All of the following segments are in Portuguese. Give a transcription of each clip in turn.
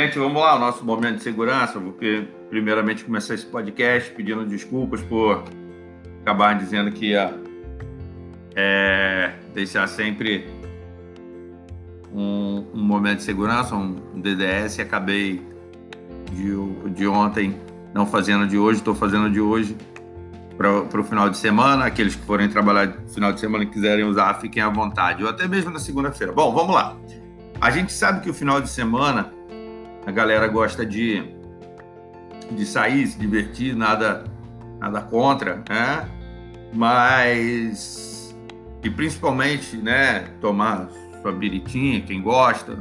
Gente, vamos lá, o nosso momento de segurança, porque primeiramente começar esse podcast pedindo desculpas por acabar dizendo que ia é, deixar sempre um, um, momento de segurança, um DDS, acabei de, de ontem não fazendo de hoje, estou fazendo de hoje para o final de semana. Aqueles que forem trabalhar no final de semana e quiserem usar, fiquem à vontade, ou até mesmo na segunda-feira. Bom, vamos lá. A gente sabe que o final de semana a galera gosta de, de sair, se divertir, nada, nada contra, né? Mas, e principalmente, né, tomar sua biritinha, quem gosta,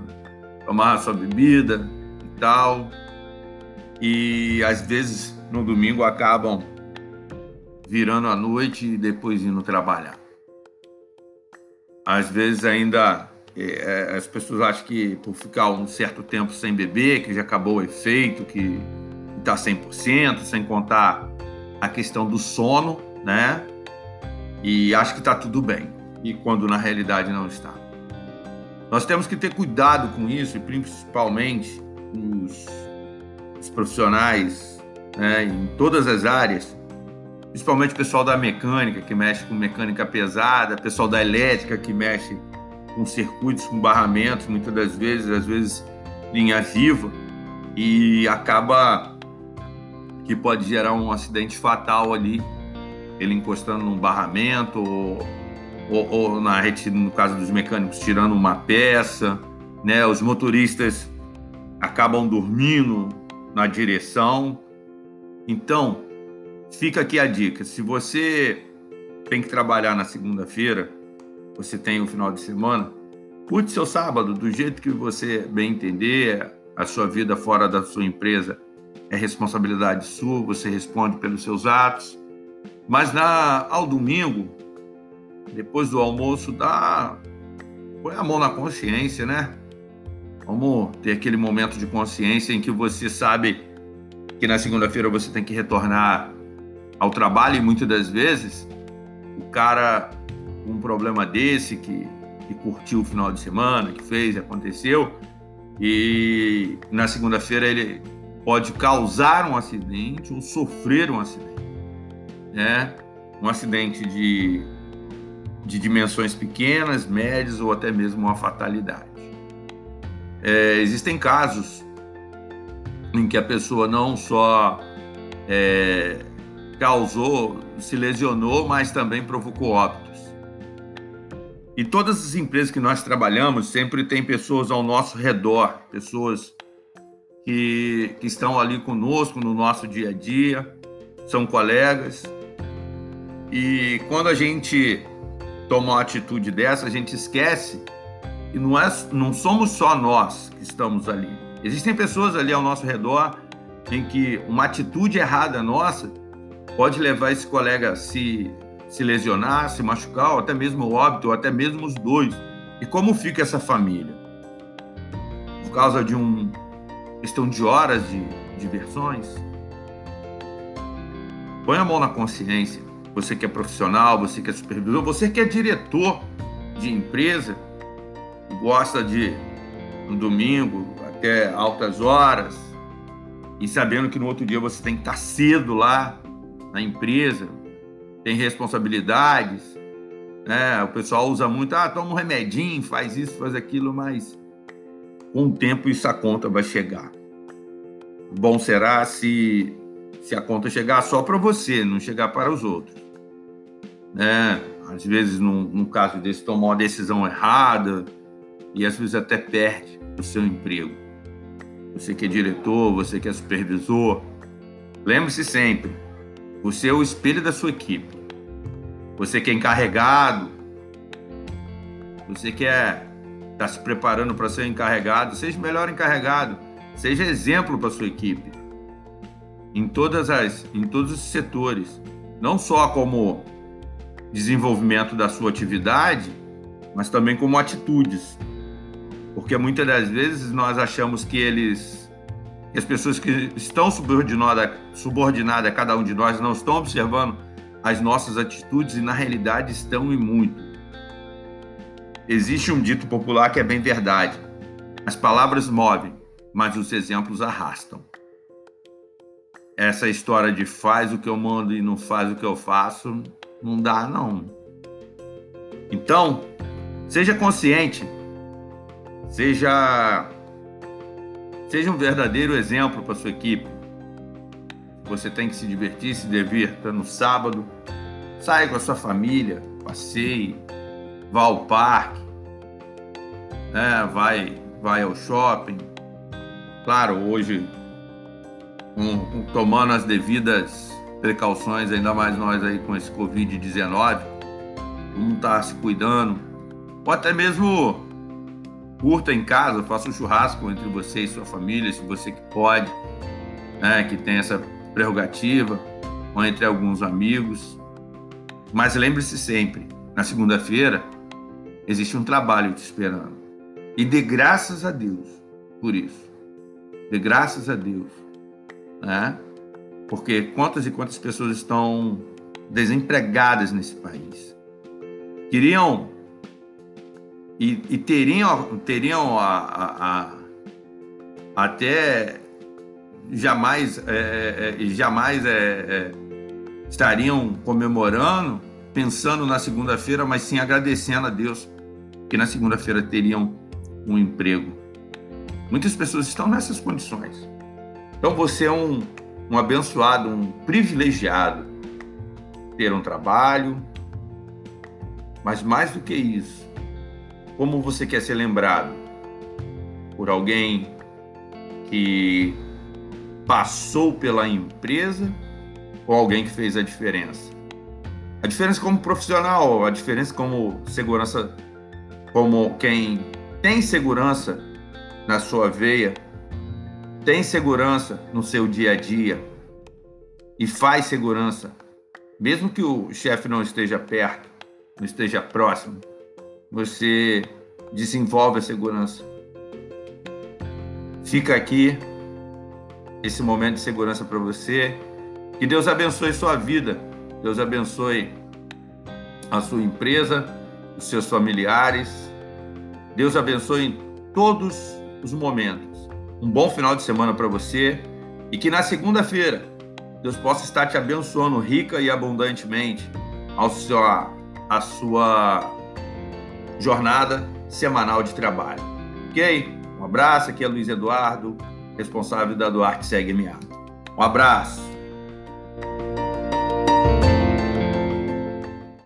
tomar sua bebida e tal. E às vezes no domingo acabam virando a noite e depois indo trabalhar. Às vezes ainda as pessoas acham que por ficar um certo tempo sem beber, que já acabou o efeito, que está 100%, sem contar a questão do sono, né? E acho que está tudo bem. E quando na realidade não está. Nós temos que ter cuidado com isso, e principalmente os, os profissionais né, em todas as áreas, principalmente o pessoal da mecânica, que mexe com mecânica pesada, pessoal da elétrica, que mexe com circuitos, com barramentos, muitas das vezes, às vezes linha viva, e acaba que pode gerar um acidente fatal ali, ele encostando num barramento ou, ou, ou na no caso dos mecânicos, tirando uma peça, né? Os motoristas acabam dormindo na direção. Então, fica aqui a dica: se você tem que trabalhar na segunda-feira, você tem o um final de semana, curte seu sábado do jeito que você bem entender. A sua vida fora da sua empresa é responsabilidade sua, você responde pelos seus atos. Mas na, ao domingo, depois do almoço, dá, põe a mão na consciência, né? Vamos ter aquele momento de consciência em que você sabe que na segunda-feira você tem que retornar ao trabalho e muitas das vezes o cara um problema desse que, que curtiu o final de semana, que fez, aconteceu, e na segunda-feira ele pode causar um acidente ou sofrer um acidente, né? Um acidente de, de dimensões pequenas, médias ou até mesmo uma fatalidade. É, existem casos em que a pessoa não só é, causou, se lesionou, mas também provocou óbito. E todas as empresas que nós trabalhamos sempre tem pessoas ao nosso redor, pessoas que, que estão ali conosco no nosso dia a dia, são colegas. E quando a gente toma uma atitude dessa, a gente esquece que não, é, não somos só nós que estamos ali. Existem pessoas ali ao nosso redor em que uma atitude errada nossa pode levar esse colega a se se lesionar, se machucar, ou até mesmo o óbito, ou até mesmo os dois. E como fica essa família? Por causa de uma questão de horas de diversões? Põe a mão na consciência. Você que é profissional, você que é supervisor, você que é diretor de empresa, gosta de no domingo até altas horas e sabendo que no outro dia você tem que estar cedo lá na empresa, tem responsabilidades, né? O pessoal usa muito, ah, toma um remedinho, faz isso, faz aquilo, mas com o tempo isso a conta vai chegar. Bom será se, se a conta chegar só para você, não chegar para os outros. Né? Às vezes, num, num caso desse, tomar uma decisão errada e às vezes até perde o seu emprego. Você que é diretor, você que é supervisor, lembre-se sempre, você é o espelho da sua equipe. Você que é encarregado, você que é está se preparando para ser encarregado, seja melhor encarregado, seja exemplo para sua equipe. Em todas as em todos os setores, não só como desenvolvimento da sua atividade, mas também como atitudes. Porque muitas das vezes nós achamos que eles que as pessoas que estão subordinadas, subordinadas a cada um de nós não estão observando as nossas atitudes e, na realidade, estão e muito. Existe um dito popular que é bem verdade. As palavras movem, mas os exemplos arrastam. Essa história de faz o que eu mando e não faz o que eu faço, não dá, não. Então, seja consciente, seja, seja um verdadeiro exemplo para sua equipe. Você tem que se divertir, se divirta no sábado, saia com a sua família, passeie, vá ao parque, né? vai, vai ao shopping. Claro, hoje, um, um, tomando as devidas precauções, ainda mais nós aí com esse Covid-19, todo mundo está se cuidando, ou até mesmo curta em casa, faça um churrasco entre você e sua família, se você que pode, né, que tem essa prerrogativa, ou entre alguns amigos. Mas lembre-se sempre, na segunda-feira existe um trabalho te esperando. E dê graças a Deus por isso. Dê graças a Deus, né? Porque quantas e quantas pessoas estão desempregadas nesse país. Queriam e, e teriam, teriam a, a, a, até jamais, é, é, jamais é, é, estariam comemorando, pensando na segunda-feira, mas sim agradecendo a Deus que na segunda-feira teriam um emprego. Muitas pessoas estão nessas condições. Então você é um, um abençoado, um privilegiado ter um trabalho, mas mais do que isso, como você quer ser lembrado? Por alguém que passou pela empresa ou alguém que fez a diferença? A diferença como profissional, a diferença como segurança, como quem tem segurança na sua veia, tem segurança no seu dia a dia e faz segurança, mesmo que o chefe não esteja perto, não esteja próximo, você desenvolve a segurança. Fica aqui esse momento de segurança para você. Que Deus abençoe sua vida. Deus abençoe a sua empresa, os seus familiares. Deus abençoe em todos os momentos. Um bom final de semana para você e que na segunda-feira Deus possa estar te abençoando rica e abundantemente ao seu, a sua jornada semanal de trabalho. Ok? Um abraço, aqui é Luiz Eduardo, responsável da Duarte Segue MA. Um abraço.